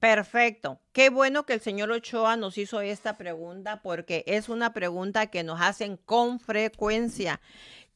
Perfecto. Qué bueno que el señor Ochoa nos hizo esta pregunta porque es una pregunta que nos hacen con frecuencia.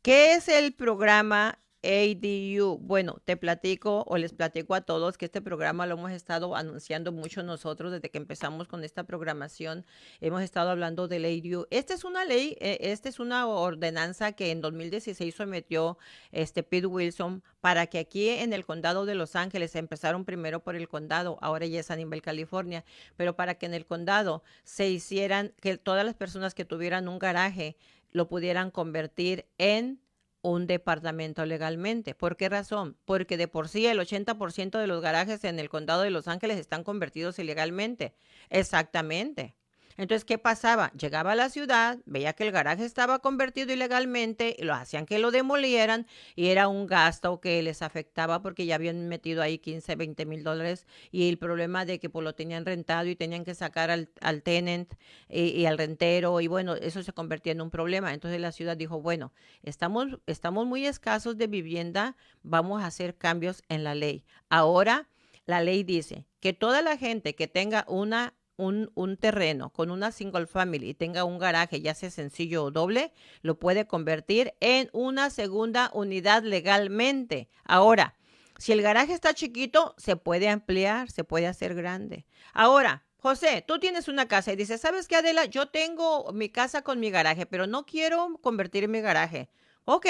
¿Qué es el programa ADU. Bueno, te platico o les platico a todos que este programa lo hemos estado anunciando mucho nosotros desde que empezamos con esta programación. Hemos estado hablando del ADU. Esta es una ley, eh, esta es una ordenanza que en 2016 sometió este Pete Wilson para que aquí en el condado de Los Ángeles empezaron primero por el condado, ahora ya es a nivel California, pero para que en el condado se hicieran que todas las personas que tuvieran un garaje lo pudieran convertir en un departamento legalmente. ¿Por qué razón? Porque de por sí el 80% de los garajes en el condado de Los Ángeles están convertidos ilegalmente. Exactamente. Entonces, ¿qué pasaba? Llegaba a la ciudad, veía que el garaje estaba convertido ilegalmente, y lo hacían que lo demolieran y era un gasto que les afectaba porque ya habían metido ahí 15, 20 mil dólares y el problema de que pues, lo tenían rentado y tenían que sacar al, al tenant y, y, al rentero y bueno, eso se convertía en un problema. Entonces la ciudad dijo, bueno, estamos, estamos muy escasos de vivienda, vamos a hacer cambios en la ley. Ahora la ley dice que toda la gente que tenga una un, terreno con una single family y tenga un garaje, ya sea sencillo o doble, lo puede convertir en una segunda unidad legalmente. Ahora, si el garaje está chiquito, se puede ampliar, se puede hacer grande. Ahora, José, tú tienes una casa y dices, ¿sabes qué, Adela? Yo tengo mi casa con mi garaje, pero no quiero convertir mi garaje. Ok,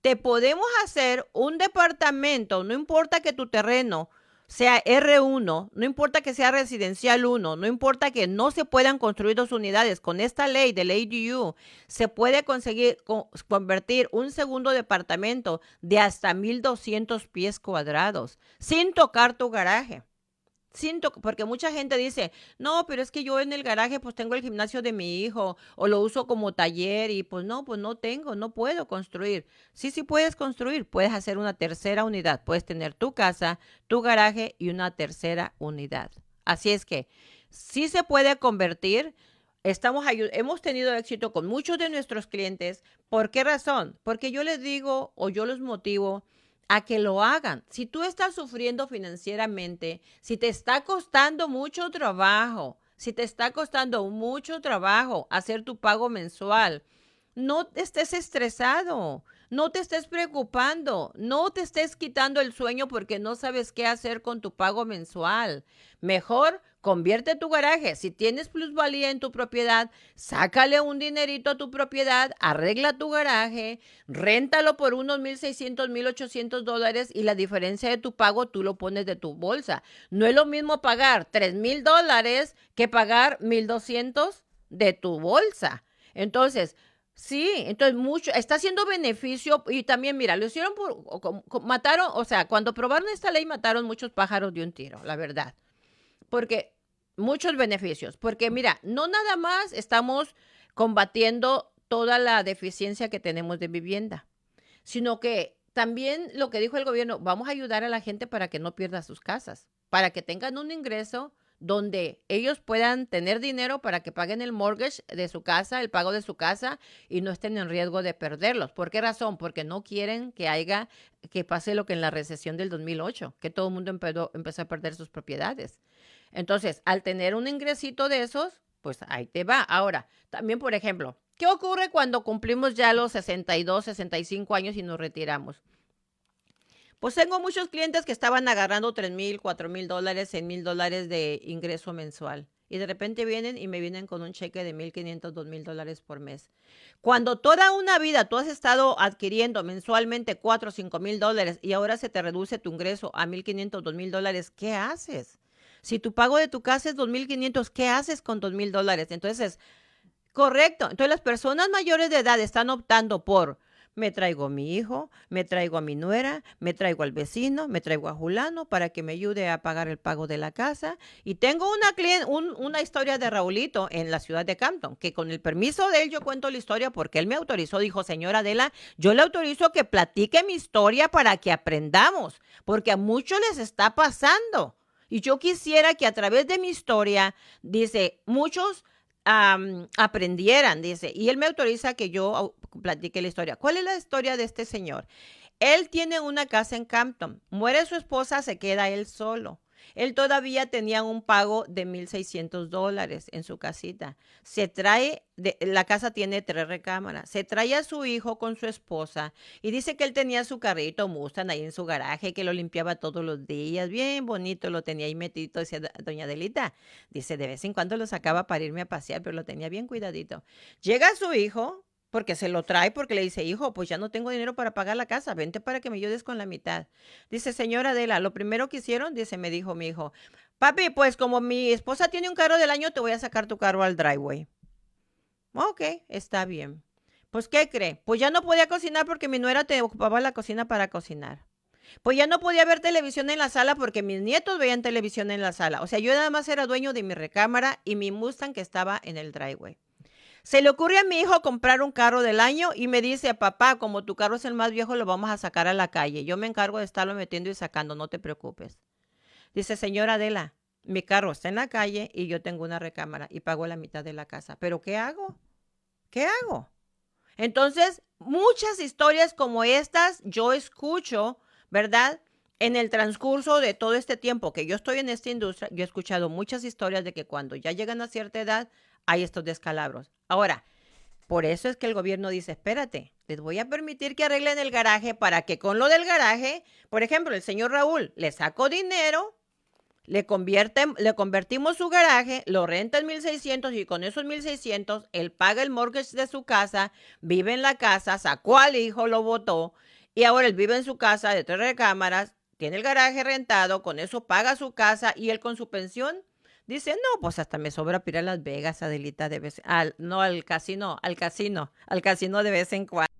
te podemos hacer un departamento, no importa que tu terreno sea R1, no importa que sea residencial 1, no importa que no se puedan construir dos unidades, con esta ley del ADU se puede conseguir convertir un segundo departamento de hasta 1200 pies cuadrados sin tocar tu garaje. Siento, porque mucha gente dice, no, pero es que yo en el garaje pues tengo el gimnasio de mi hijo o lo uso como taller y pues no, pues no tengo, no puedo construir. Sí, sí puedes construir, puedes hacer una tercera unidad, puedes tener tu casa, tu garaje y una tercera unidad. Así es que sí se puede convertir. Estamos hemos tenido éxito con muchos de nuestros clientes. ¿Por qué razón? Porque yo les digo o yo los motivo a que lo hagan. Si tú estás sufriendo financieramente, si te está costando mucho trabajo, si te está costando mucho trabajo hacer tu pago mensual, no estés estresado, no te estés preocupando, no te estés quitando el sueño porque no sabes qué hacer con tu pago mensual. Mejor Convierte tu garaje. Si tienes plusvalía en tu propiedad, sácale un dinerito a tu propiedad, arregla tu garaje, réntalo por unos 1.600, 1.800 dólares y la diferencia de tu pago tú lo pones de tu bolsa. No es lo mismo pagar 3.000 dólares que pagar 1.200 de tu bolsa. Entonces, Sí, entonces mucho, está haciendo beneficio y también, mira, lo hicieron por, mataron, o sea, cuando probaron esta ley mataron muchos pájaros de un tiro, la verdad. Porque muchos beneficios, porque mira, no nada más estamos combatiendo toda la deficiencia que tenemos de vivienda, sino que también lo que dijo el gobierno, vamos a ayudar a la gente para que no pierda sus casas, para que tengan un ingreso donde ellos puedan tener dinero para que paguen el mortgage de su casa, el pago de su casa y no estén en riesgo de perderlos. ¿Por qué razón? Porque no quieren que haya que pase lo que en la recesión del 2008, que todo el mundo empezó, empezó a perder sus propiedades. Entonces, al tener un ingresito de esos, pues ahí te va. Ahora, también, por ejemplo, ¿qué ocurre cuando cumplimos ya los 62, 65 años y nos retiramos? Pues tengo muchos clientes que estaban agarrando 3 mil, 4 mil dólares, 6 mil dólares de ingreso mensual. Y de repente vienen y me vienen con un cheque de 1.500, 2.000 dólares por mes. Cuando toda una vida tú has estado adquiriendo mensualmente 4 o 5 mil dólares y ahora se te reduce tu ingreso a 1.500, 2.000 dólares, ¿qué haces? Si tu pago de tu casa es 2.500, ¿qué haces con 2.000 dólares? Entonces, correcto. Entonces las personas mayores de edad están optando por me traigo a mi hijo, me traigo a mi nuera, me traigo al vecino, me traigo a Julano para que me ayude a pagar el pago de la casa. Y tengo una, una historia de Raulito en la ciudad de Campton, que con el permiso de él yo cuento la historia porque él me autorizó, dijo, señora Adela, yo le autorizo que platique mi historia para que aprendamos, porque a muchos les está pasando. Y yo quisiera que a través de mi historia, dice, muchos aprendieran, dice, y él me autoriza que yo platique la historia. ¿Cuál es la historia de este señor? Él tiene una casa en Campton, muere su esposa, se queda él solo. Él todavía tenía un pago de 1.600 dólares en su casita. Se trae, de, la casa tiene tres recámaras, se trae a su hijo con su esposa y dice que él tenía su carrito Mustang ahí en su garaje, que lo limpiaba todos los días, bien bonito, lo tenía ahí metido, decía doña Delita. Dice, de vez en cuando lo sacaba para irme a pasear, pero lo tenía bien cuidadito. Llega su hijo, porque se lo trae, porque le dice, hijo, pues ya no tengo dinero para pagar la casa, vente para que me ayudes con la mitad. Dice, señora Adela, lo primero que hicieron, dice, me dijo mi hijo, papi, pues como mi esposa tiene un carro del año, te voy a sacar tu carro al driveway. Ok, está bien. Pues, ¿qué cree? Pues ya no podía cocinar porque mi nuera te ocupaba la cocina para cocinar. Pues ya no podía ver televisión en la sala porque mis nietos veían televisión en la sala. O sea, yo nada más era dueño de mi recámara y mi Mustang que estaba en el driveway. Se le ocurre a mi hijo comprar un carro del año y me dice, papá, como tu carro es el más viejo, lo vamos a sacar a la calle. Yo me encargo de estarlo metiendo y sacando, no te preocupes. Dice, señora Adela, mi carro está en la calle y yo tengo una recámara y pago la mitad de la casa. ¿Pero qué hago? ¿Qué hago? Entonces, muchas historias como estas yo escucho, ¿verdad? En el transcurso de todo este tiempo que yo estoy en esta industria, yo he escuchado muchas historias de que cuando ya llegan a cierta edad hay estos descalabros. Ahora, por eso es que el gobierno dice, espérate, les voy a permitir que arreglen el garaje para que con lo del garaje, por ejemplo, el señor Raúl le sacó dinero, le, convierte, le convertimos su garaje, lo renta en 1600 y con esos 1600 él paga el mortgage de su casa, vive en la casa, sacó al hijo, lo votó y ahora él vive en su casa de tres recámaras, tiene el garaje rentado, con eso paga su casa y él con su pensión Dice, no, pues hasta me sobra para ir a Las Vegas, Adelita, de vez, al, no al casino, al casino, al casino de vez en cuando.